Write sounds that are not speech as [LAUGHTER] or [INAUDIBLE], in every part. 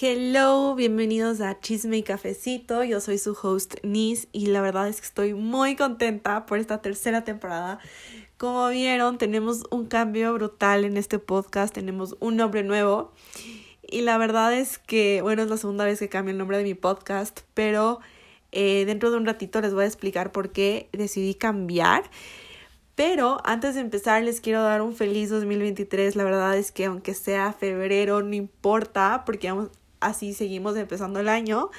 Hello, bienvenidos a Chisme y Cafecito. Yo soy su host Nis y la verdad es que estoy muy contenta por esta tercera temporada. Como vieron, tenemos un cambio brutal en este podcast, tenemos un nombre nuevo y la verdad es que, bueno, es la segunda vez que cambio el nombre de mi podcast, pero eh, dentro de un ratito les voy a explicar por qué decidí cambiar. Pero antes de empezar les quiero dar un feliz 2023. La verdad es que aunque sea febrero no importa porque así seguimos empezando el año.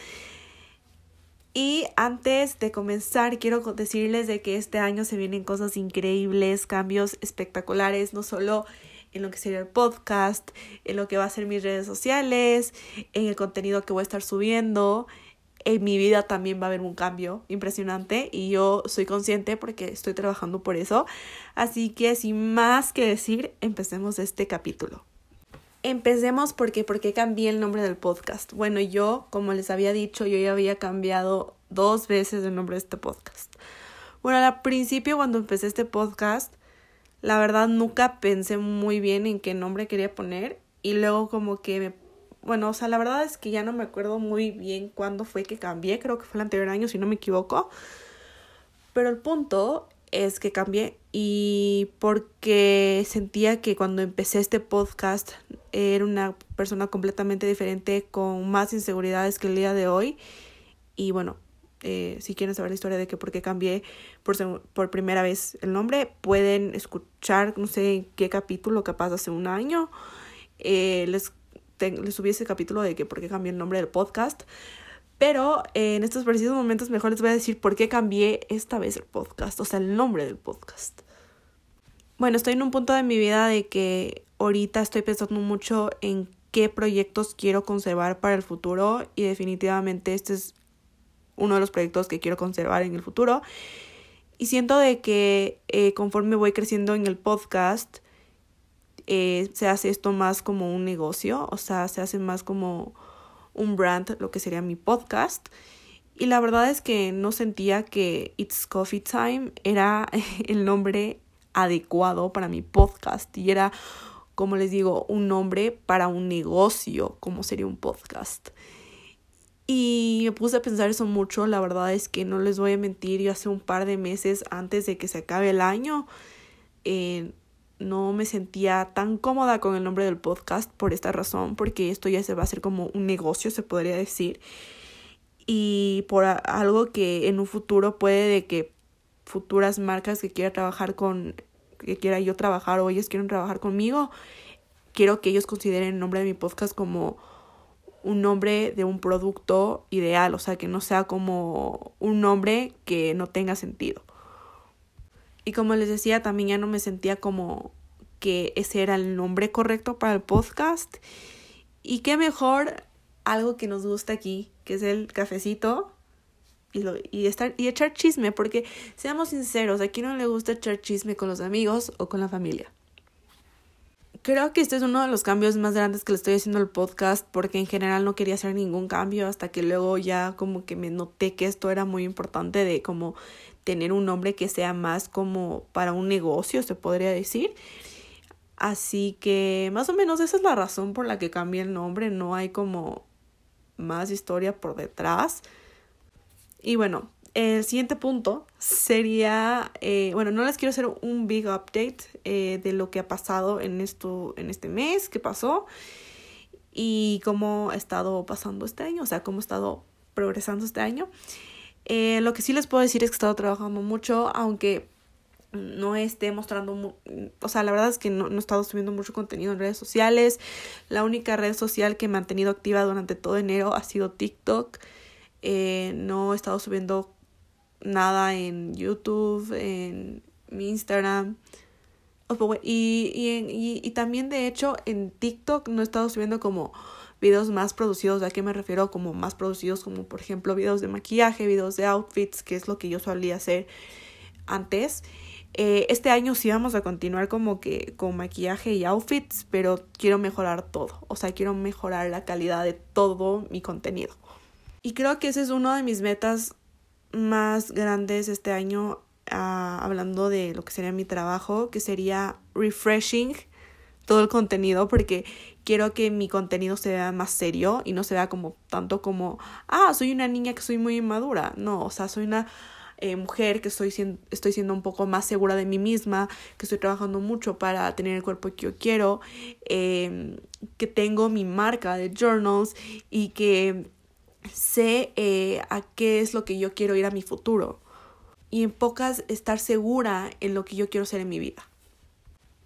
Y antes de comenzar quiero decirles de que este año se vienen cosas increíbles, cambios espectaculares, no solo en lo que sería el podcast, en lo que va a ser mis redes sociales, en el contenido que voy a estar subiendo, en mi vida también va a haber un cambio impresionante y yo soy consciente porque estoy trabajando por eso. Así que sin más que decir, empecemos este capítulo. Empecemos porque porque cambié el nombre del podcast. Bueno, yo, como les había dicho, yo ya había cambiado dos veces el nombre de este podcast. Bueno, al principio cuando empecé este podcast, la verdad nunca pensé muy bien en qué nombre quería poner y luego como que me bueno, o sea, la verdad es que ya no me acuerdo muy bien cuándo fue que cambié, creo que fue el anterior año, si no me equivoco. Pero el punto es que cambié y porque sentía que cuando empecé este podcast era una persona completamente diferente con más inseguridades que el día de hoy. Y bueno, eh, si quieren saber la historia de que por qué cambié por, por primera vez el nombre, pueden escuchar, no sé en qué capítulo, capaz hace un año. Eh, les les subí ese capítulo de que por qué cambié el nombre del podcast. Pero en estos precisos momentos mejor les voy a decir por qué cambié esta vez el podcast, o sea, el nombre del podcast. Bueno, estoy en un punto de mi vida de que ahorita estoy pensando mucho en qué proyectos quiero conservar para el futuro y definitivamente este es uno de los proyectos que quiero conservar en el futuro. Y siento de que eh, conforme voy creciendo en el podcast, eh, se hace esto más como un negocio, o sea, se hace más como un brand, lo que sería mi podcast. Y la verdad es que no sentía que It's Coffee Time era [LAUGHS] el nombre adecuado para mi podcast y era, como les digo, un nombre para un negocio, como sería un podcast. Y me puse a pensar eso mucho, la verdad es que no les voy a mentir, yo hace un par de meses antes de que se acabe el año, eh, no me sentía tan cómoda con el nombre del podcast por esta razón, porque esto ya se va a hacer como un negocio, se podría decir. Y por algo que en un futuro puede de que futuras marcas que quiera trabajar con, que quiera yo trabajar o ellos quieren trabajar conmigo, quiero que ellos consideren el nombre de mi podcast como un nombre de un producto ideal, o sea, que no sea como un nombre que no tenga sentido. Y como les decía, también ya no me sentía como que ese era el nombre correcto para el podcast. Y qué mejor algo que nos gusta aquí, que es el cafecito y, lo, y, estar, y echar chisme, porque seamos sinceros, aquí no le gusta echar chisme con los amigos o con la familia. Creo que este es uno de los cambios más grandes que le estoy haciendo al podcast porque en general no quería hacer ningún cambio hasta que luego ya como que me noté que esto era muy importante de como tener un nombre que sea más como para un negocio, se podría decir. Así que más o menos esa es la razón por la que cambié el nombre, no hay como más historia por detrás. Y bueno, el siguiente punto sería, eh, bueno, no les quiero hacer un big update eh, de lo que ha pasado en, esto, en este mes, qué pasó y cómo ha estado pasando este año, o sea, cómo ha estado progresando este año. Eh, lo que sí les puedo decir es que he estado trabajando mucho, aunque no esté mostrando, o sea, la verdad es que no, no, he estado subiendo mucho contenido en redes sociales. La única red social que he mantenido activa durante todo enero ha sido TikTok. No he estado subiendo nada en YouTube, en mi Instagram. Y, y, y también, de hecho, en TikTok no he estado subiendo como videos más producidos, ¿a qué me refiero? Como más producidos, como por ejemplo videos de maquillaje, videos de outfits, que es lo que yo solía hacer antes. Eh, este año sí vamos a continuar como que con maquillaje y outfits, pero quiero mejorar todo, o sea, quiero mejorar la calidad de todo mi contenido. Y creo que ese es uno de mis metas más grandes este año, ah, hablando de lo que sería mi trabajo, que sería refreshing todo el contenido porque quiero que mi contenido se vea más serio y no se vea como tanto como, ah, soy una niña que soy muy inmadura. No, o sea, soy una eh, mujer que estoy siendo, estoy siendo un poco más segura de mí misma, que estoy trabajando mucho para tener el cuerpo que yo quiero, em, que tengo mi marca de journals y que sé eh, a qué es lo que yo quiero ir a mi futuro. Y en pocas, estar segura en lo que yo quiero ser en mi vida.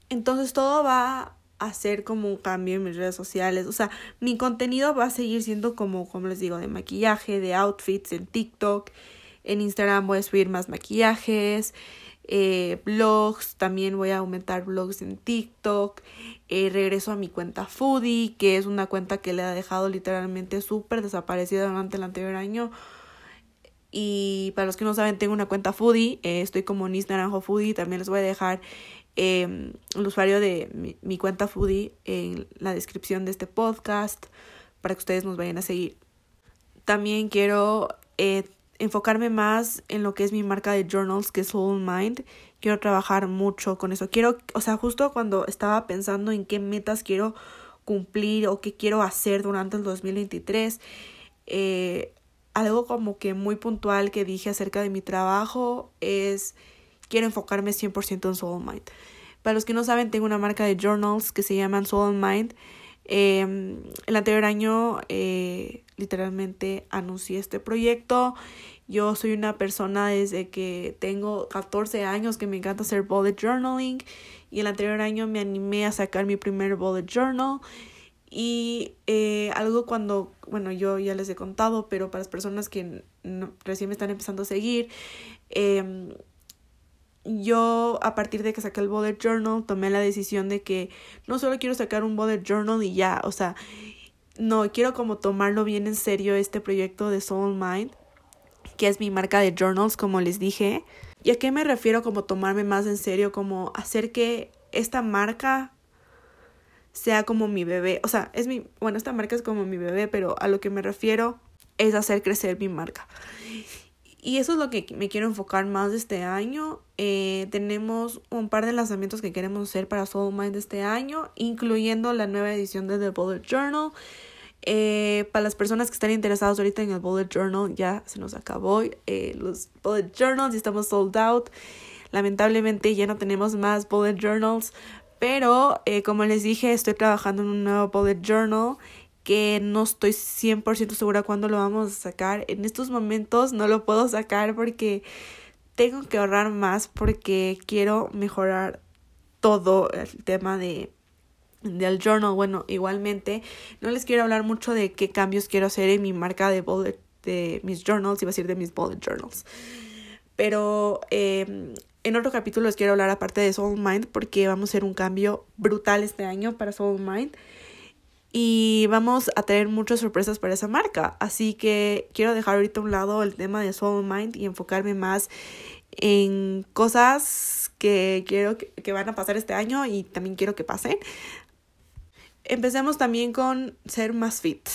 Entonces todo va hacer como un cambio en mis redes sociales. O sea, mi contenido va a seguir siendo como, como les digo, de maquillaje, de outfits en TikTok. En Instagram voy a subir más maquillajes, eh, blogs, también voy a aumentar blogs en TikTok. Eh, regreso a mi cuenta Foodie, que es una cuenta que le ha dejado literalmente súper desaparecida durante el anterior año. Y para los que no saben, tengo una cuenta Foodie, eh, estoy como Nis Naranjo Foodie, también les voy a dejar Em, el usuario de mi, cuenta Foodie en la descripción de este podcast para que ustedes nos vayan a seguir. También quiero enfocarme más en lo que es mi marca de journals, que es Soul Mind. Quiero trabajar mucho con eso. Quiero, o sea, justo cuando estaba pensando en qué metas quiero cumplir o qué quiero hacer durante el 2023, eh, algo como que muy puntual que dije acerca de mi trabajo es quiero enfocarme 100% en Soul Mind. Para los que no saben, tengo una marca de journals que se llaman Soul Mind. Em, el anterior año eh, literalmente anuncié este proyecto. Yo soy una persona desde que tengo 14 años que me encanta hacer bullet journaling y el anterior año me animé a sacar mi primer bullet journal y eh, algo cuando, bueno, yo ya les he contado, pero para las personas que recién me están empezando a seguir, eh, yo a partir de que saqué el bullet journal tomé la decisión de que no solo quiero sacar un bullet journal y ya, o sea, no, quiero como tomarlo bien en serio este proyecto de Soul Mind, que es mi marca de journals, como les dije. ¿Y a qué me refiero como tomarme más en serio? Como hacer que esta marca sea como mi bebé. O sea, es mi, bueno, esta marca es como mi bebé, pero a lo que me refiero es hacer crecer mi marca. Y eso es lo que me quiero enfocar más este año. Eh, tenemos un par de lanzamientos que queremos hacer para Soul Mind este año, incluyendo la nueva edición de The Bullet Journal. Eh, para las personas que están interesadas ahorita en el Bullet Journal, ya se nos acabó eh, los Bullet Journals y estamos sold out. Lamentablemente ya no tenemos más Bullet Journals, pero como les dije, estoy trabajando en un nuevo Bullet Journal que no estoy 100% segura cuándo lo vamos a sacar. En estos momentos no lo puedo sacar porque tengo que ahorrar más porque quiero mejorar todo el tema de del journal. Bueno, igualmente no les quiero hablar mucho de qué cambios quiero hacer en mi marca de bullet de mis journals, iba a decir de mis bullet journals. Pero em, en otro capítulo les quiero hablar aparte de Soul Mind porque vamos a hacer un cambio brutal este año para Soul Mind y vamos a tener muchas sorpresas para esa marca. Así que quiero dejar ahorita a un lado el tema de Soul Mind y enfocarme más en cosas que quiero que, que van a pasar este año y también quiero que pasen. Empecemos también con ser más fit.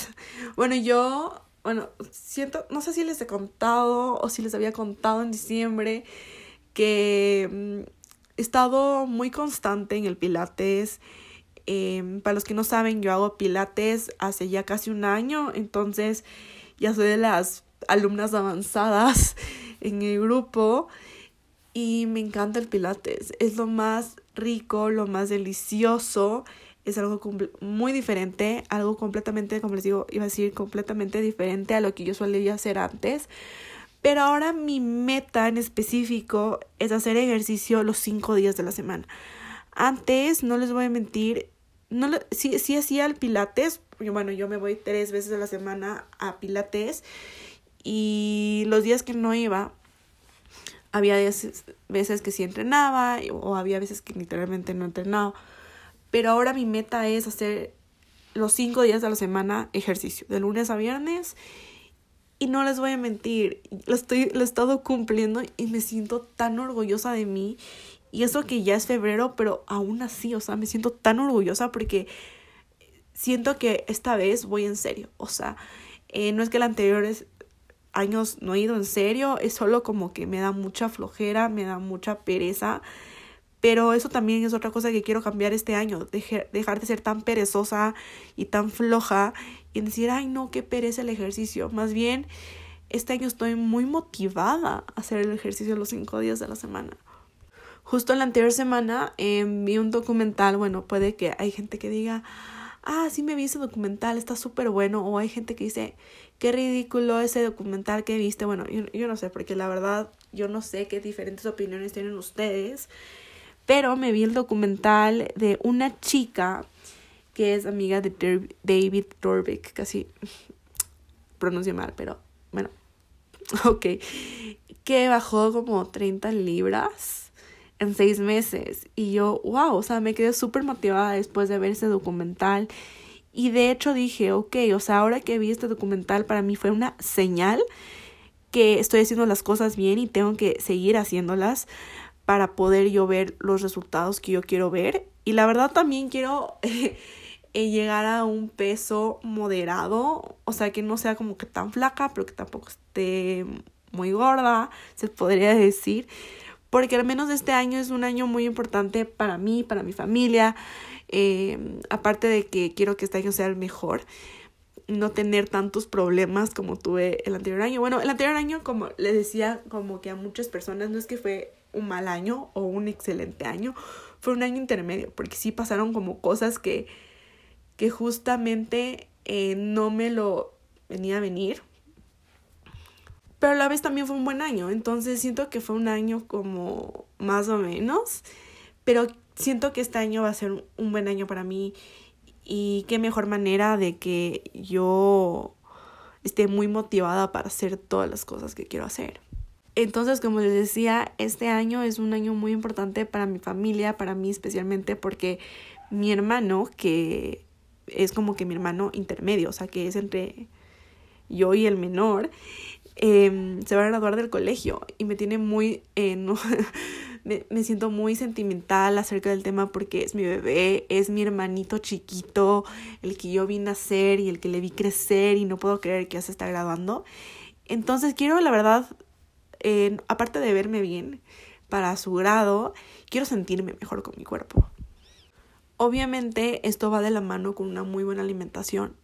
Bueno, yo, bueno, siento, no sé si les he contado o si les había contado en diciembre que mm, he estado muy constante en el Pilates Em, para los que no saben, yo hago pilates hace ya casi un año, entonces ya soy de las alumnas avanzadas [LAUGHS] en el grupo y me encanta el pilates. Es lo más rico, lo más delicioso. Es algo muy diferente, algo completamente, como les digo, iba a decir completamente diferente a lo que yo solía hacer antes. Pero ahora mi meta en específico es hacer ejercicio los cinco días de la semana. Antes, no les voy a mentir, no sí, sí hacía el pilates, bueno, yo me voy tres veces a la semana a pilates y los días que no iba, había veces que sí entrenaba o había veces que literalmente no entrenaba. Pero ahora mi meta es hacer los cinco días de la semana ejercicio, de lunes a viernes. Y no les voy a mentir, lo, estoy, lo he estado cumpliendo y me siento tan orgullosa de mí y eso que ya es febrero, pero aún así, o sea, me siento tan orgullosa porque siento que esta vez voy en serio. O sea, eh, no es que los anteriores años no he ido en serio, es solo como que me da mucha flojera, me da mucha pereza. Pero eso también es otra cosa que quiero cambiar este año, dejar de ser tan perezosa y tan floja y decir, ay no, qué pereza el ejercicio. Más bien, este año estoy muy motivada a hacer el ejercicio los cinco días de la semana. Justo la anterior semana em, vi un documental, bueno, puede que hay gente que diga, ah, sí me vi ese documental, está súper bueno, o hay gente que dice, qué ridículo ese documental que viste, bueno, yo, yo no sé, porque la verdad yo no sé qué diferentes opiniones tienen ustedes, pero me vi el documental de una chica que es amiga de David Dorbeck, casi [LAUGHS] pronuncio mal, pero bueno, [LAUGHS] ok, que bajó como 30 libras en seis meses. Y yo, wow, o sea, me quedé súper motivada después de ver ese documental. Y de hecho dije, ok, o sea, ahora que vi este documental para mí fue una señal que estoy haciendo las cosas bien y tengo que seguir haciéndolas para poder yo ver los resultados que yo quiero ver. Y la verdad también quiero [LAUGHS] eh, llegar a un peso moderado, o sea, que no sea como que tan flaca, pero que tampoco esté muy gorda, se podría [LAUGHS] decir porque al menos este año es un año muy importante para mí, para mi familia, eh, aparte de que quiero que este año sea el mejor, no tener tantos problemas como tuve el anterior año. Bueno, el anterior año, como le decía, como que a muchas personas no es que fue un mal año o un excelente año, fue un año intermedio, porque sí pasaron como cosas que, que justamente eh, no me lo venía a venir pero a la vez también fue un buen año, entonces siento que fue un año como más o menos, pero siento que este año va a ser un buen año para mí y qué mejor manera de que yo esté muy motivada para hacer todas las cosas que quiero hacer. Entonces, como les decía, este año es un año muy importante para mi familia, para mí especialmente porque mi hermano, que es como que mi hermano intermedio, o sea, que es entre yo y el menor, Em, se va a graduar del colegio y me tiene muy, eh, no, [LAUGHS] me, me, siento muy sentimental acerca del tema porque es mi bebé, es mi hermanito chiquito, el que yo vi nacer y el que le vi crecer y no puedo creer que ya se está graduando. Entonces quiero, la verdad, aparte de verme bien para su grado, quiero sentirme mejor con mi cuerpo. Obviamente esto va de la mano con una muy buena alimentación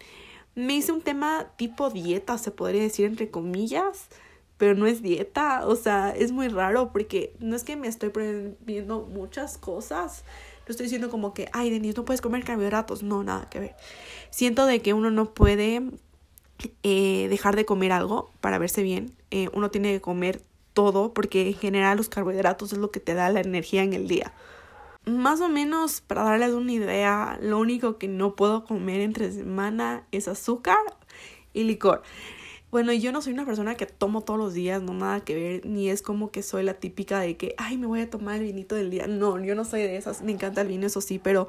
me hice un tema tipo dieta, se podría decir entre comillas, pero no es dieta, o sea, es muy raro porque no es que me estoy prohibiendo muchas cosas, no estoy diciendo como que, ay, Denise, no puedes comer carbohidratos, no, nada que ver. Siento de que uno no puede eh, dejar de comer algo para verse bien, eh, uno tiene que comer todo porque en general los carbohidratos es lo que te da la energía en el día más o menos para darles una idea, lo único que no puedo comer entre semana es azúcar y licor. Bueno, yo no soy una persona que tomo todos los días, no nada que ver, ni es como que soy la típica de que, ay, me voy a tomar el vinito del día. No, yo no soy de esas, me encanta el vino, eso sí, pero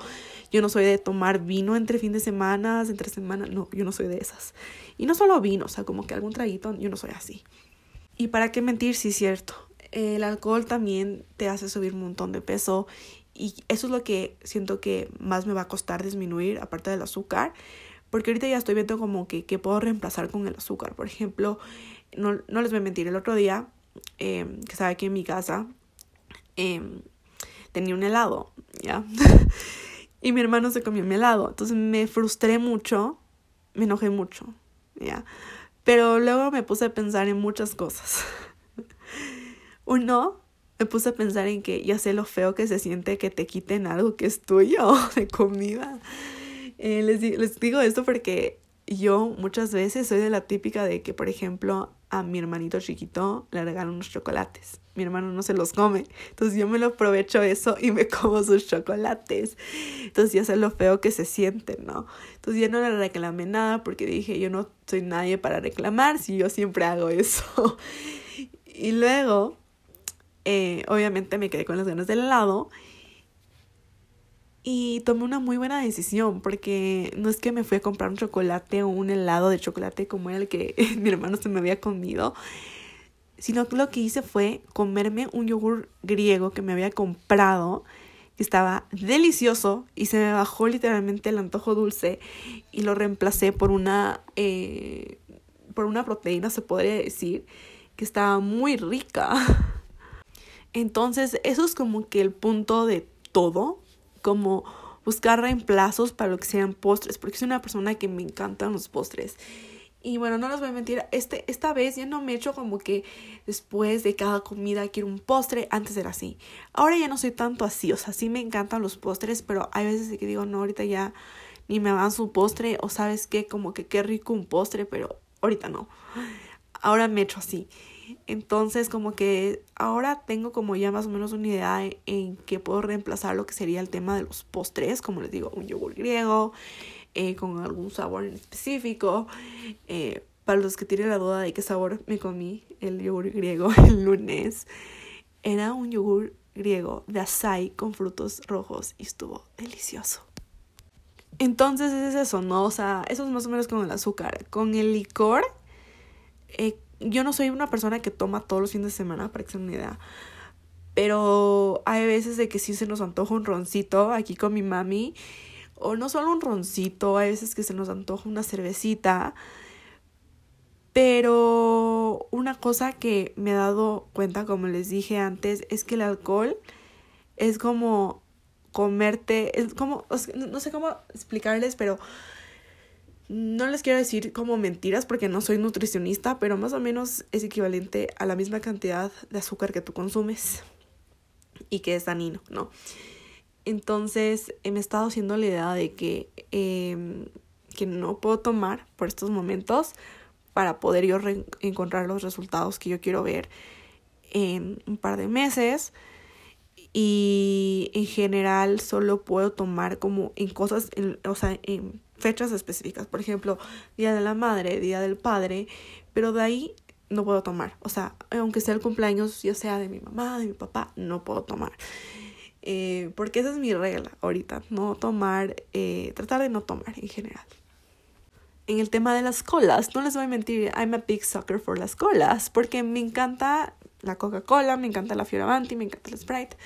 yo no soy de tomar vino entre fin de semana, entre semana, no, yo no soy de esas. Y no solo vino, o sea, como que algún traguito, yo no soy así. Y para qué mentir, sí es cierto. El alcohol también te hace subir un montón de peso y eso es lo que siento que más me va a costar disminuir, aparte del azúcar. Porque ahorita ya estoy viendo como que, puedo reemplazar con el azúcar. Por ejemplo, no, no les voy a mentir, el otro día em, que estaba aquí en mi casa, em, tenía un helado, ¿ya? [LAUGHS] y mi hermano se comió mi helado. Entonces me frustré mucho, me enojé mucho, ¿ya? Pero luego me puse a pensar en muchas cosas. [LAUGHS] Uno, me puse a pensar en que ya sé lo feo que se siente que te quiten algo que es tuyo [LAUGHS] de comida. Eh, les, les digo esto porque yo muchas veces soy de la típica de que, por ejemplo, a mi hermanito chiquito le regalan unos chocolates. Mi hermano no se los come. Entonces yo me lo aprovecho eso y me [LAUGHS] como sus chocolates. Entonces ya sé lo feo que se siente, ¿no? Entonces ya no le reclamé nada porque dije, yo no soy nadie para reclamar si yo siempre hago eso. [LAUGHS] y luego eh, obviamente me quedé con las ganas del helado. Y tomé una muy buena decisión porque no es que me fui a comprar un chocolate o un helado de chocolate como era el que [LAUGHS] mi hermano se me había comido, sino que lo que hice fue comerme un yogur griego que me había comprado, que estaba delicioso y se me bajó literalmente el antojo dulce y lo reemplacé por una, eh, por una proteína, se podría decir, que estaba muy rica. [LAUGHS] Entonces, eso es como que el punto de todo, como buscar reemplazos para lo que sean postres, porque soy una persona que me encantan los postres. Y bueno, no les voy a mentir, este, esta vez ya no me he hecho como que después de cada comida quiero un postre, antes era así. Ahora ya no soy tanto así, o sea, sí me encantan los postres, pero hay veces que digo, no, ahorita ya ni me avanzo un postre, o sabes qué, como que qué rico un postre, pero ahorita no. Ahora me he hecho así. Entonces, como que ahora tengo como ya más o menos una idea en, en que puedo reemplazar lo que sería el tema de los postres, como les digo, un yogur griego, eh, con algún sabor en específico. Eh, para los que tienen la duda de qué sabor me comí el yogur griego [LAUGHS] el lunes, era un yogur griego de açaí con frutos rojos y estuvo delicioso. Entonces es eso, ¿no? O sea, eso es más o menos con el azúcar. Con el licor, eh, yo no soy una persona que toma todos los fines de semana, para que se una idea. Pero hay veces de que sí se nos antoja un roncito aquí con mi mami o no solo un roncito, hay veces que se nos antoja una cervecita. Pero una cosa que me he dado cuenta, como les dije antes, es que el alcohol es como comerte, es como, no sé cómo explicarles, pero no les quiero decir como mentiras porque no soy nutricionista, pero más o menos es equivalente a la misma cantidad de azúcar que tú consumes y que es dañino, ¿no? Entonces me he estado haciendo la idea de que, em, que no puedo tomar por estos momentos para poder yo encontrar los resultados que yo quiero ver en un par de meses. Y en general solo puedo tomar como en cosas, o sea, en fechas específicas. Por ejemplo, Día de la Madre, Día del Padre. Pero de ahí no puedo tomar. O sea, aunque sea el cumpleaños, ya sea de mi mamá, de mi papá, no puedo tomar. Eh, porque esa es mi regla ahorita, no tomar, eh, tratar de no tomar en general. En el tema de las colas, no les voy a mentir, I'm a big sucker for las colas, porque me encanta la Coca-Cola, me encanta la Fioravanti, me encanta el Sprite.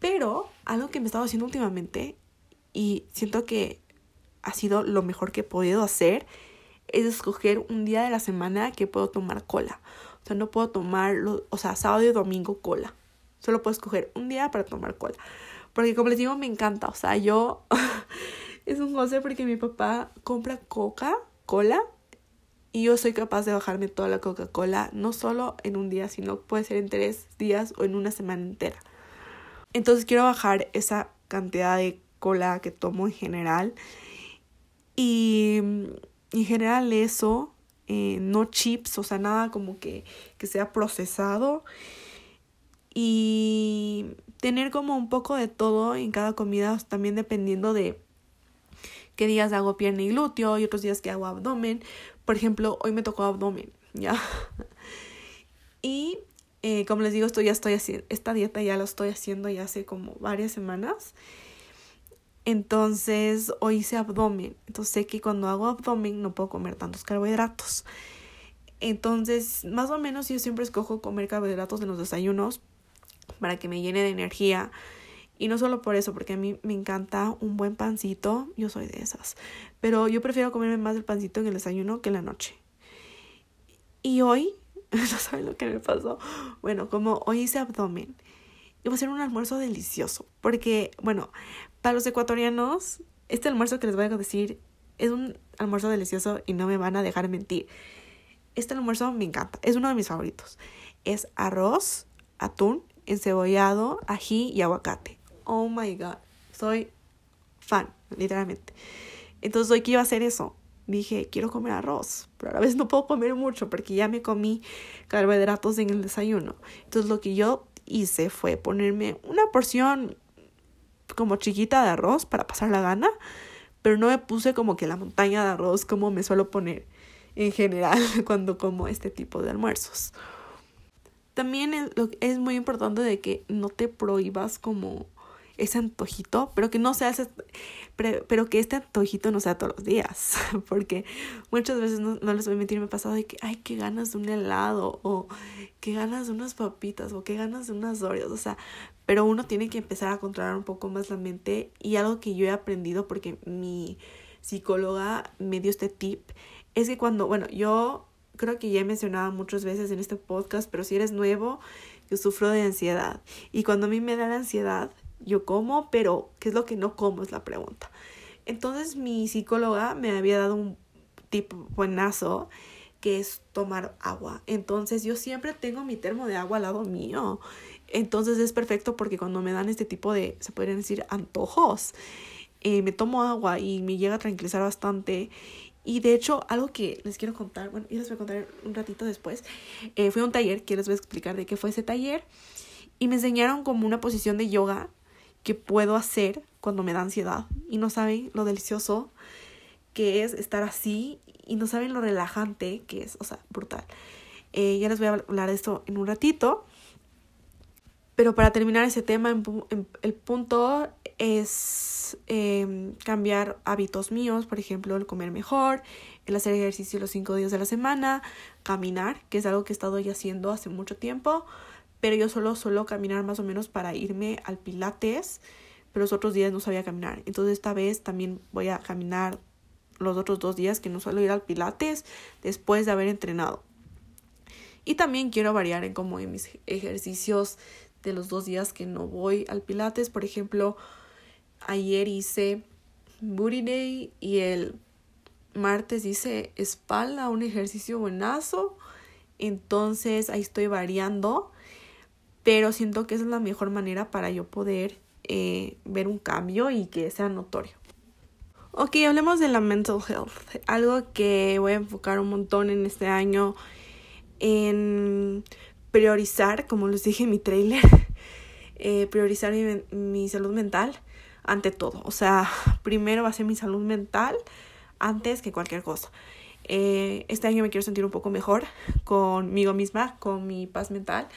Pero algo que me he estado haciendo últimamente y siento que ha sido lo mejor que he podido hacer es escoger un día de la semana que puedo tomar cola. O sea, no puedo tomar, o sea, sábado y domingo cola. Solo puedo escoger un día para tomar cola. Porque como les digo, me encanta. O sea, yo... [LAUGHS] es un goce porque mi papá compra Coca-Cola y yo soy capaz de bajarme toda la Coca-Cola, no solo en un día, sino puede ser en tres días o en una semana entera. Entonces quiero bajar esa cantidad de cola que tomo en general. Y en general eso, eh, no chips, o sea, nada como que, que sea procesado y tener como un poco de todo en cada comida, también dependiendo de qué días hago pierna y glúteo y otros días que hago abdomen. Por ejemplo, hoy me tocó abdomen, [LAUGHS] ¿ya? y eh, como les digo, esto ya estoy haciendo, esta dieta ya la estoy haciendo ya hace como varias semanas. Entonces, hoy hice abdomen. Entonces, sé que cuando hago abdomen no puedo comer tantos carbohidratos. Entonces, más o menos yo siempre escojo comer carbohidratos en los desayunos para que me llene de energía. Y no solo por eso, porque a mí me encanta un buen pancito, yo soy de esas. Pero yo prefiero comerme más el pancito en el desayuno que en la noche. Y hoy, [LAUGHS] no saben lo que me pasó. Bueno, como hoy hice abdomen, iba a ser un almuerzo delicioso. Porque, bueno, para los ecuatorianos, este almuerzo que les voy a decir es un almuerzo delicioso y no me van a dejar mentir. Este almuerzo me encanta, es uno de mis favoritos. Es arroz, atún encebollado, ají y aguacate. Oh my god, soy fan, literalmente. Entonces hoy que iba a hacer eso, dije, quiero comer arroz, pero a la vez no puedo comer mucho porque ya me comí carbohidratos en el desayuno. Entonces lo que yo hice fue ponerme una porción como chiquita de arroz para pasar la gana, pero no me puse como que la montaña de arroz como me suelo poner en general [LAUGHS] cuando como este tipo de almuerzos. También es, muy importante de que no te prohíbas como ese antojito, pero que no sea ese, pero, que este antojito no sea todos los días, [LAUGHS] porque muchas veces no, les voy a mentir, me ha pasado de que, ay, qué ganas de un helado, o qué ganas de unas papitas, o qué ganas de unas Oreos, o sea, pero uno tiene que empezar a controlar un poco más la mente y algo que yo he aprendido porque mi psicóloga me dio este tip es que cuando, bueno, yo creo que ya he mencionado muchas veces en este podcast, pero si eres nuevo, yo sufro de ansiedad. Y cuando a mí me da la ansiedad, yo como, pero ¿qué es lo que no como? Es la pregunta. Entonces mi psicóloga me había dado un tip buenazo que es tomar agua. Entonces yo siempre tengo mi termo de agua al lado mío. Entonces es perfecto porque cuando me dan este tipo de, se podrían decir, antojos, eh, me tomo agua y me llega a tranquilizar bastante. Y de hecho, algo que les quiero contar, bueno, y les voy a contar un ratito después, eh, fue un taller que les voy a explicar de qué fue ese taller. Y me enseñaron como una posición de yoga que puedo hacer cuando me da ansiedad. Y no saben lo delicioso que es estar así y no saben lo relajante que es, o sea, brutal. Eh, ya les voy a hablar de esto en un ratito. Pero para terminar ese tema, el punto es em, cambiar hábitos míos, por ejemplo, el comer mejor, el hacer ejercicio los cinco días de la semana, caminar, que es algo que he estado ya haciendo hace mucho tiempo, pero yo solo suelo caminar más o menos para irme al pilates, pero los otros días no sabía caminar. Entonces esta vez también voy a caminar los otros dos días que no suelo ir al pilates después de haber entrenado. Y también quiero variar en como en mis ejercicios de los dos días que no voy al pilates. Por ejemplo, ayer hice booty day y el martes hice espalda, un ejercicio buenazo. Entonces ahí estoy variando, pero siento que esa es la mejor manera para yo poder eh, ver un cambio y que sea notorio. Ok, hablemos de la mental health, algo que voy a enfocar un montón en este año en priorizar, como les dije en mi trailer, [LAUGHS] eh, priorizar mi, salud mental ante todo. O sea, [LAUGHS] primero va a ser mi salud mental antes que cualquier cosa. Eh, este año me quiero sentir un poco mejor conmigo misma, con mi paz mental.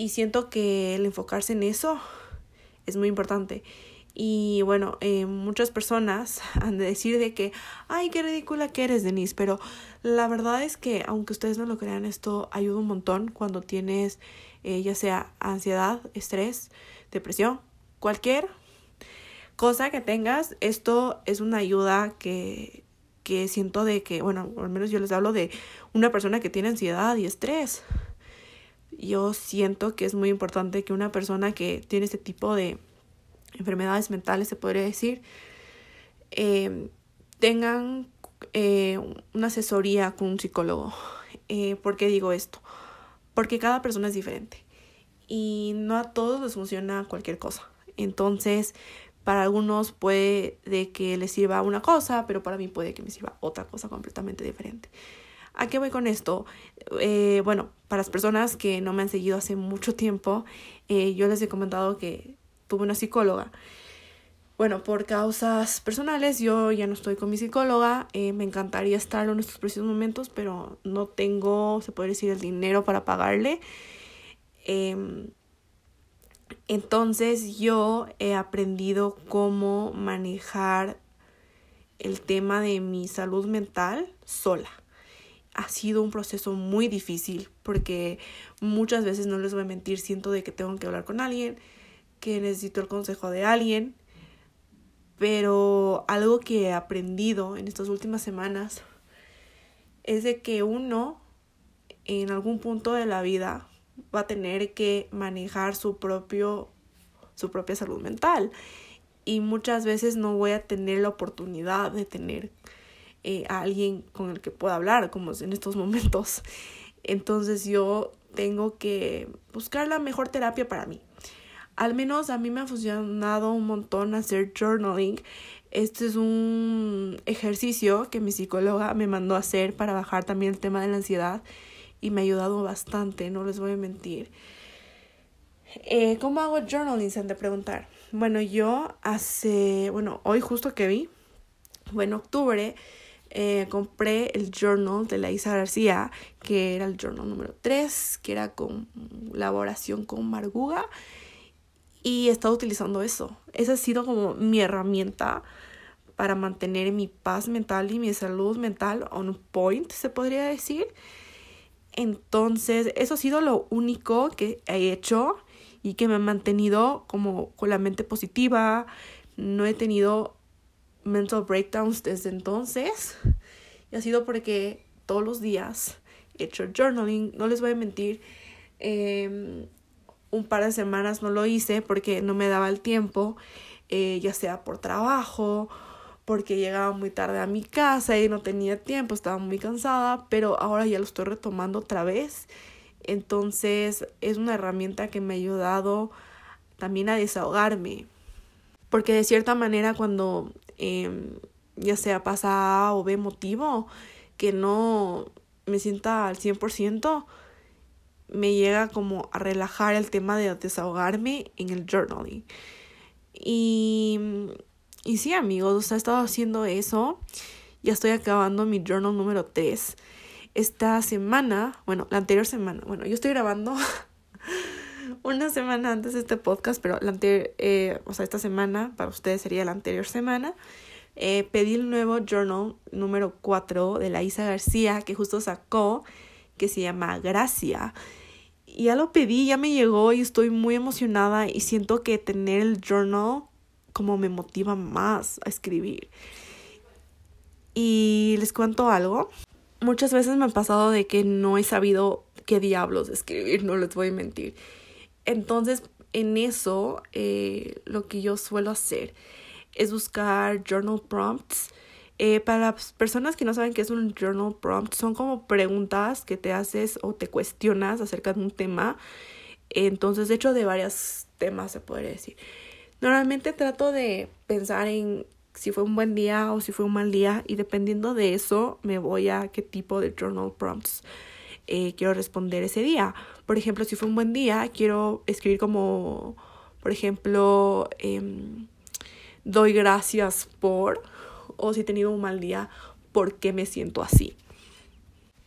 Y siento que el enfocarse en eso es muy importante. Y bueno, eh, muchas personas [LAUGHS] han de decir de que, ay, qué ridícula que eres, Denise. Pero la verdad es que, aunque ustedes no lo crean, esto ayuda un montón cuando tienes eh, ya sea ansiedad, estrés, depresión, cualquier cosa que tengas. Esto es una ayuda que, que siento de que, bueno, al menos yo les hablo de una persona que tiene ansiedad y estrés. Yo siento que es muy importante que una persona que tiene este tipo de enfermedades mentales, se podría decir, eh, tengan eh, una asesoría con un psicólogo. Eh, ¿Por qué digo esto? Porque cada persona es diferente y no a todos les funciona cualquier cosa. Entonces, para algunos puede de que les sirva una cosa, pero para mí puede que me sirva otra cosa completamente diferente. ¿A qué voy con esto? bueno, para las personas que no me han seguido hace mucho tiempo, yo les he comentado que tuve una psicóloga. Bueno, por causas personales yo ya no estoy con mi psicóloga. Eh, me encantaría estar en estos precisos momentos, pero no tengo, se puede decir, el dinero para pagarle. Em, entonces yo he aprendido cómo manejar el tema de mi salud mental sola. Ha sido un proceso muy difícil porque muchas veces, no les voy a mentir, siento de que tengo que hablar con alguien, que necesito el consejo de alguien, pero algo que he aprendido en estas últimas semanas es de que uno en algún punto de la vida va a tener que manejar su propio su propia salud mental y muchas veces no voy a tener la oportunidad de tener eh, a alguien con el que pueda hablar como en estos momentos entonces yo tengo que buscar la mejor terapia para mí al menos a mí me ha funcionado un montón hacer journaling. Este es un ejercicio que mi psicóloga me mandó a hacer para bajar también el tema de la ansiedad y me ha ayudado bastante, no les voy a mentir. Eh, ¿Cómo hago journaling? Se han de preguntar. Bueno, yo hace, bueno, hoy justo que vi, bueno, octubre, eh, compré el journal de la Isa García, que era el journal número 3, que era con elaboración con Marguga y he estado utilizando eso. Esa ha sido como mi herramienta para mantener mi paz mental y mi salud mental on point, se podría decir. Entonces, eso ha sido lo único que he hecho y que me ha mantenido como con la mente positiva. No he tenido mental breakdowns desde entonces. Y ha sido porque todos los días he hecho journaling. No les voy a mentir, Em, un par de semanas no lo hice porque no me daba el tiempo, eh, ya sea por trabajo, porque llegaba muy tarde a mi casa y no tenía tiempo, estaba muy cansada, pero ahora ya lo estoy retomando otra vez. Entonces es una herramienta que me ha ayudado también a desahogarme. Porque de cierta manera cuando em, ya sea pasa o ve motivo que no me sienta al 100%, me llega como a relajar el tema de desahogarme en el journaling. Y, y sí, amigos, he estado haciendo eso. Ya estoy acabando mi journal número 3. Esta semana, bueno, la anterior semana, bueno, yo estoy grabando [LAUGHS] una semana antes de este podcast, pero la anterior, eh, o sea, esta semana para ustedes sería la anterior semana. Eh, pedí el nuevo journal número 4 de la Isa García que justo sacó, que se llama Gracia. Y ya lo pedí, ya me llegó y estoy muy emocionada y siento que tener el journal como me motiva más a escribir. Y les cuento algo. Muchas veces me ha pasado de que no he sabido qué diablos escribir, no les voy a mentir. Entonces, en eso, eh, lo que yo suelo hacer es buscar journal prompts. Eh, para las personas que no saben qué es un journal prompt, son como preguntas que te haces o te cuestionas acerca de un tema. Entonces, de hecho, de varios temas se puede decir. Normalmente trato de pensar en si fue un buen día o si fue un mal día y dependiendo de eso me voy a qué tipo de journal prompts eh, quiero responder ese día. Por ejemplo, si fue un buen día, quiero escribir como, por ejemplo, em, doy gracias por, o si he tenido un mal día, por qué me siento así.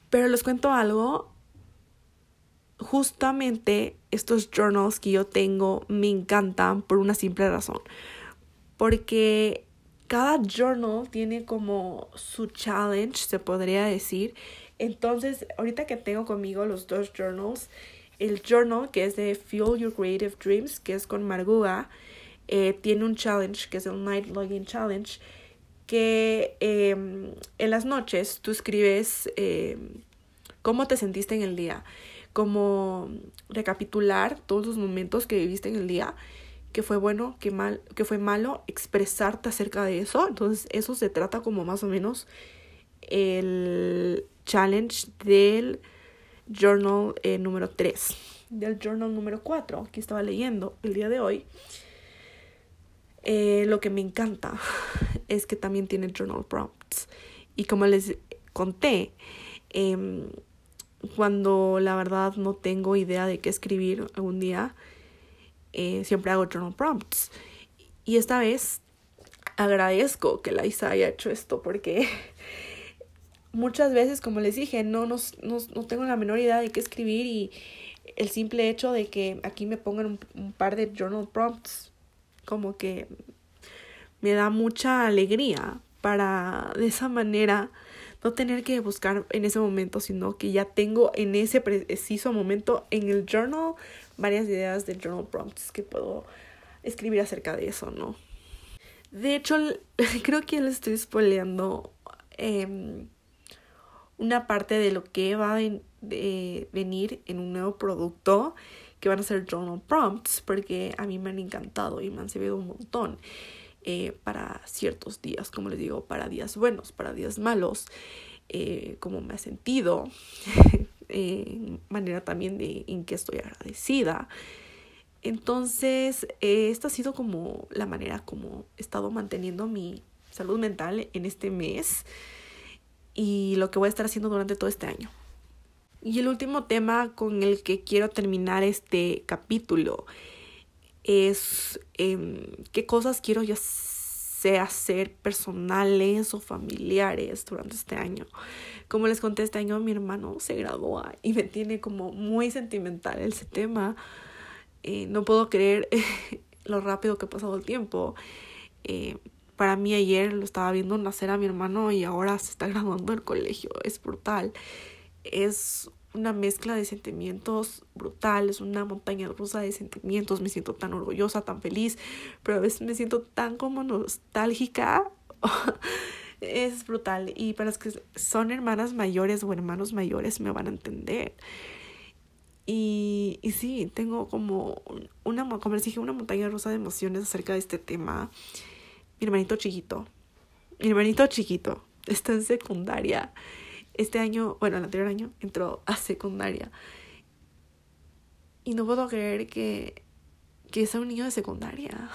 Pero les cuento algo, justamente estos journals que yo tengo me encantan por una simple razón. Porque cada journal tiene como su challenge, se podría decir. Entonces, ahorita que tengo conmigo los dos journals, el journal que es de Fuel Your Creative Dreams, que es con Marguga, eh, tiene un challenge que es el Night Logging Challenge, que em, en las noches tú escribes em, cómo te sentiste en el día, como recapitular todos los momentos que viviste en el día, que fue bueno, que mal, que fue malo, expresarte acerca de eso. Entonces, eso se trata como más o menos el challenge del journal eh, número 3, del journal número 4 que estaba leyendo el día de hoy. Eh, lo que me encanta [LAUGHS] es que también tiene journal prompts. Y como les conté, em, cuando la verdad no tengo idea de qué escribir algún día, eh, siempre hago journal prompts. Y esta vez agradezco que la Isa haya hecho esto porque [LAUGHS] muchas veces, como les dije, no, no, no, tengo la menor idea de qué escribir y el simple hecho de que aquí me pongan un par de journal prompts como que me da mucha alegría para de esa manera no tener que buscar en ese momento, sino que ya tengo en ese preciso momento en el journal varias ideas de journal prompts que puedo escribir acerca de eso, ¿no? De hecho, [LAUGHS] creo que les estoy spoileando em, una parte de lo que va a venir en un nuevo producto que van a ser journal prompts porque a mí me han encantado y me han servido un montón eh, para ciertos días, como les digo, para días buenos, para días malos, eh, como me ha sentido, [LAUGHS] eh, manera también de en que estoy agradecida. Entonces, eh, esta ha sido como la manera como he estado manteniendo mi salud mental en este mes y lo que voy a estar haciendo durante todo este año. Y el último tema con el que quiero terminar este capítulo es em, qué cosas quiero sea hacer personales o familiares durante este año. Como les conté, este año mi hermano se gradúa y me tiene como muy sentimental ese tema. Eh, no puedo creer [LAUGHS] lo rápido que ha pasado el tiempo. Eh, para mí ayer lo estaba viendo nacer a mi hermano y ahora se está graduando del colegio. Es brutal es una mezcla de sentimientos brutal, es una montaña rusa de sentimientos, me siento tan orgullosa, tan feliz, pero a veces me siento tan como nostálgica. [LAUGHS] es brutal y para los que son hermanas mayores o hermanos mayores me van a entender. Y, y sí, tengo como una, como les dije, una montaña rusa de emociones acerca de este tema. Mi hermanito chiquito, mi hermanito chiquito está en secundaria. Este año, bueno, el anterior año, entró a secundaria. Y no puedo creer que, que sea un niño de secundaria.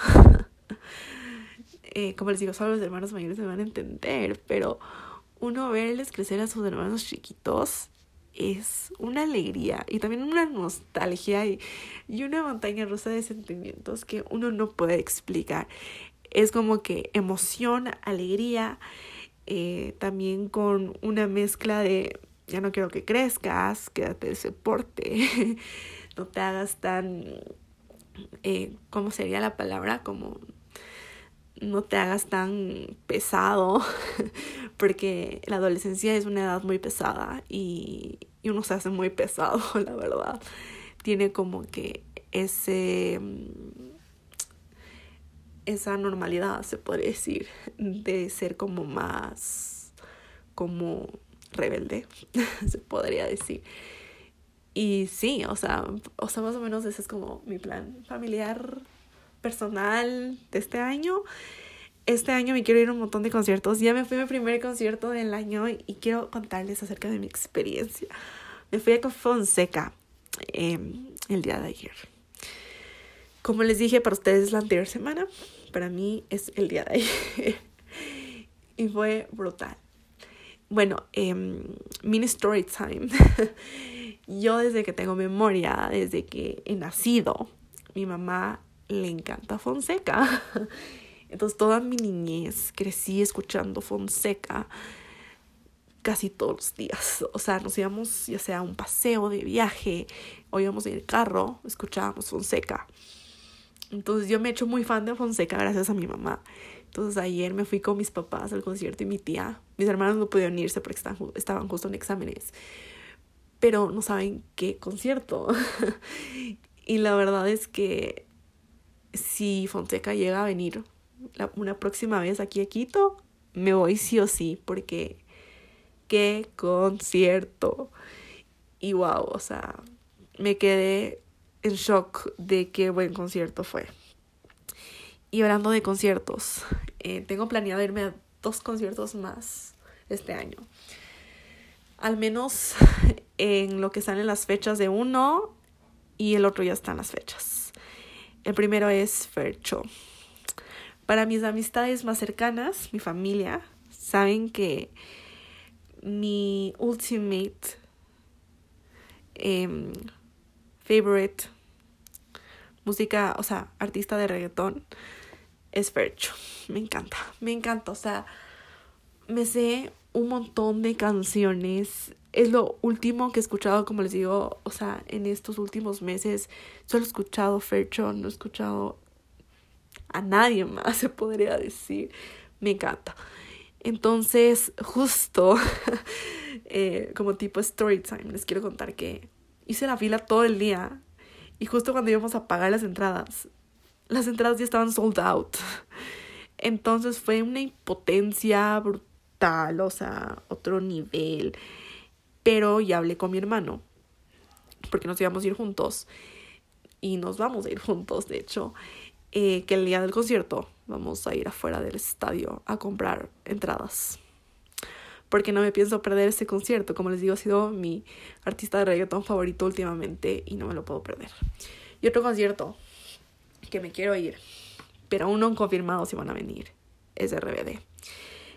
[LAUGHS] eh, como les digo, solo los hermanos mayores me van a entender, pero uno verles crecer a sus hermanos chiquitos es una alegría y también una nostalgia y, y una montaña rusa de sentimientos que uno no puede explicar. Es como que emoción, alegría, eh, también con una mezcla de ya no quiero que crezcas, quédate de soporte, [LAUGHS] no te hagas tan, eh, ¿cómo sería la palabra? Como no te hagas tan pesado, [LAUGHS] porque la adolescencia es una edad muy pesada y, y uno se hace muy pesado, [LAUGHS] la verdad. Tiene como que ese esa normalidad, se podría decir, de ser como más como rebelde, [LAUGHS] se podría decir. Y sí, o sea, o sea, más o menos ese es como mi plan familiar personal de este año. Este año me quiero ir a un montón de conciertos. Ya me fui a mi primer concierto del año y, quiero contarles acerca de mi experiencia. Me fui a Fonseca eh, el día de ayer. Como les dije para ustedes la anterior semana, para mí es el día de ayer. [LAUGHS] y fue brutal. Bueno, eh, mini story time. [LAUGHS] Yo desde que tengo memoria, desde que he nacido, mi mamá le encanta Fonseca. [LAUGHS] Entonces toda mi niñez crecí escuchando Fonseca casi todos los días. O sea, nos íbamos ya sea a un paseo de viaje o íbamos en el carro, escuchábamos Fonseca. Entonces yo me he hecho muy fan de Fonseca gracias a mi mamá. Entonces ayer me fui con mis papás al concierto y mi tía. Mis hermanos no pudieron irse porque estaban justo en exámenes. Pero no saben qué concierto. [LAUGHS] y la verdad es que si Fonseca llega a venir una próxima vez aquí a Quito, me voy sí o sí porque qué concierto. Y wow, o sea, me quedé en shock de qué buen concierto fue. Y hablando de conciertos, eh, tengo planeado irme a dos conciertos más este año. Al menos en lo que salen las fechas de uno y el otro ya están las fechas. El primero es Fercho. Para mis amistades más cercanas, mi familia, saben que mi ultimate eh, favorite música, o sea, artista de reggaetón es Fercho. Me encanta, me encanta, o sea, me sé un montón de canciones. Es lo último que he escuchado, como les digo, o sea, en estos últimos meses solo he escuchado Fercho, no he escuchado a nadie más, se podría decir. Me encanta. Entonces, justo [LAUGHS] eh, como tipo story time, les quiero contar que hice la fila todo el día y justo cuando íbamos a pagar las entradas, las entradas ya estaban sold out. Entonces fue una impotencia brutal, o sea, otro nivel. Pero ya hablé con mi hermano, porque nos íbamos a ir juntos. Y nos vamos a ir juntos, de hecho, eh, que el día del concierto vamos a ir afuera del estadio a comprar entradas porque no me pienso perder ese concierto. Como les digo, ha sido mi artista de reggaetón favorito últimamente y no me lo puedo perder. Y otro concierto que me quiero ir, pero aún no han confirmado si van a venir, es RBD.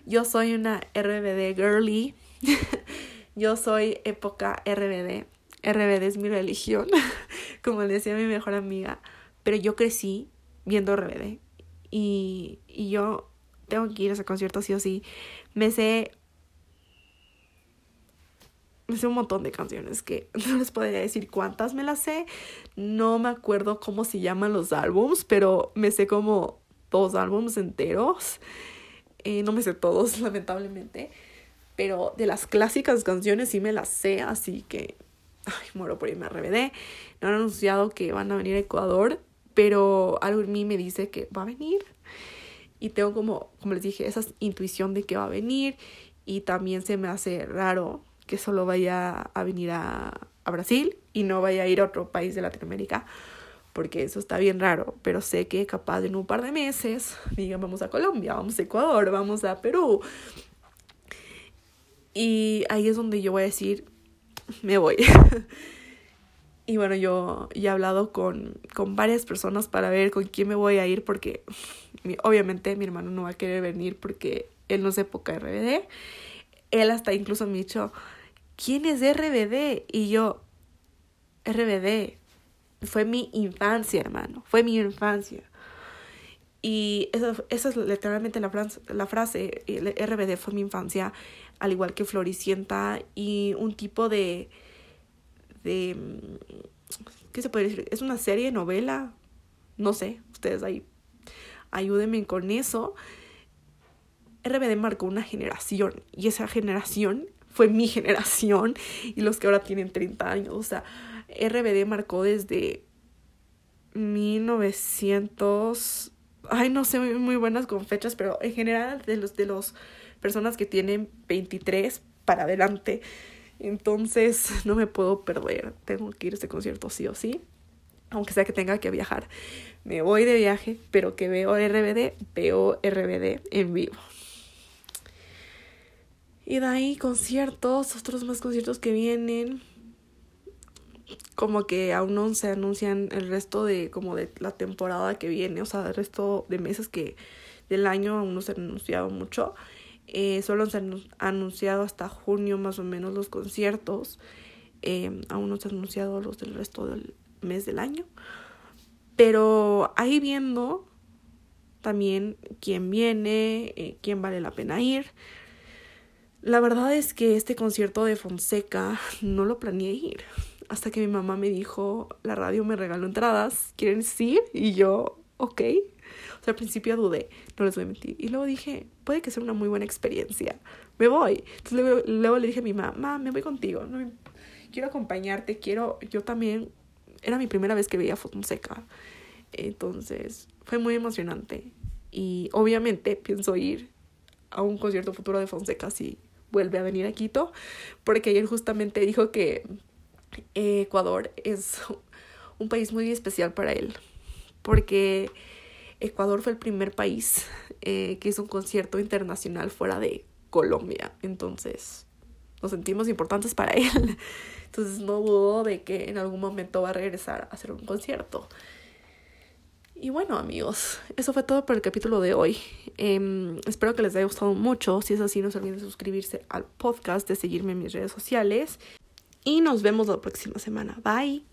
Yo soy una RBD girly. [LAUGHS] Yo soy época RBD. RBD es mi religión, [LAUGHS] como decía mi mejor amiga. Pero yo crecí viendo RBD. Y, y yo tengo que ir a ese concierto sí o sí. Me sé me sé un montón de canciones que [LAUGHS] no les podría decir cuántas me las sé. No me acuerdo cómo se llaman los álbums, pero me sé como dos álbums enteros. Eh, no me sé todos, [LAUGHS] lamentablemente. Pero de las clásicas canciones sí me las sé, así que ay, muero por irme a RBD. No han anunciado que van a venir a Ecuador, pero algo en mí me dice que va a venir. Y tengo como, como les dije, esa intuición de que va a venir. Y también se me hace raro que solo vaya a venir a, Brasil y no vaya a ir a otro país de Latinoamérica, porque eso está bien raro, pero sé que capaz en un par de meses [LAUGHS] digan vamos a Colombia, vamos a Ecuador, vamos a Perú. Y ahí es donde yo voy a decir, me voy. [LAUGHS] y bueno, yo ya he hablado con, con varias personas para ver con quién me voy a ir, porque [LAUGHS] obviamente mi hermano no va a querer venir porque él no es época RBD. Él hasta incluso me ha dicho, ¿quién es RBD? Y yo, RBD, fue mi infancia, hermano, fue mi infancia. Y eso, esa es literalmente la, frase, la frase, RBD fue mi infancia, al igual que Floricienta, y un tipo de, de, ¿qué se puede decir? Es una serie, novela, no sé, ustedes ahí ayúdenme con eso. RBD marcó una generación y esa generación fue mi generación y los que ahora tienen 30 años. O sea, RBD marcó desde 1900... Ay, no sé muy, buenas con fechas, pero en general de los de los personas que tienen 23 para adelante. Entonces [LAUGHS] no me puedo perder. Tengo que ir a este concierto sí o sí. Aunque sea que tenga que viajar. Me voy de viaje, pero que veo RBD, veo RBD en vivo. Y de ahí conciertos, otros más conciertos que vienen. Como que aún no se anuncian el resto de como de la temporada que viene, o sea, el resto de meses que del año aún no se han anunciado mucho. Eh, solo se han anunciado hasta junio más o menos los conciertos. Eh, aún no se han anunciado los del resto del mes del año. Pero ahí viendo también quién viene, eh, quién vale la pena ir. La verdad es que este concierto de Fonseca [LAUGHS] no lo planeé ir. Hasta que mi mamá me dijo, la radio me regaló entradas, ¿quieren ir? Y yo, ok. O sea, al principio dudé, no les voy a mentir. Y luego dije, puede que sea una muy buena experiencia. Me voy. Entonces luego, le dije a mi mamá, me voy contigo. Quiero acompañarte, quiero, yo también, era mi primera vez que veía Fonseca. Entonces, fue muy emocionante. Y obviamente pienso ir a un concierto futuro de Fonseca si vuelve a venir a Quito, porque ayer justamente dijo que Ecuador es un país muy especial para él, porque Ecuador fue el primer país eh, que hizo un concierto internacional fuera de Colombia, entonces nos sentimos importantes para [LAUGHS] él, entonces no dudo de que en algún momento va a regresar a hacer un concierto. Y bueno amigos, eso fue todo por el capítulo de hoy. Em, espero que les haya gustado mucho. Si es así, no se olviden de suscribirse al podcast, de seguirme en mis redes sociales. Y nos vemos la próxima semana. Bye.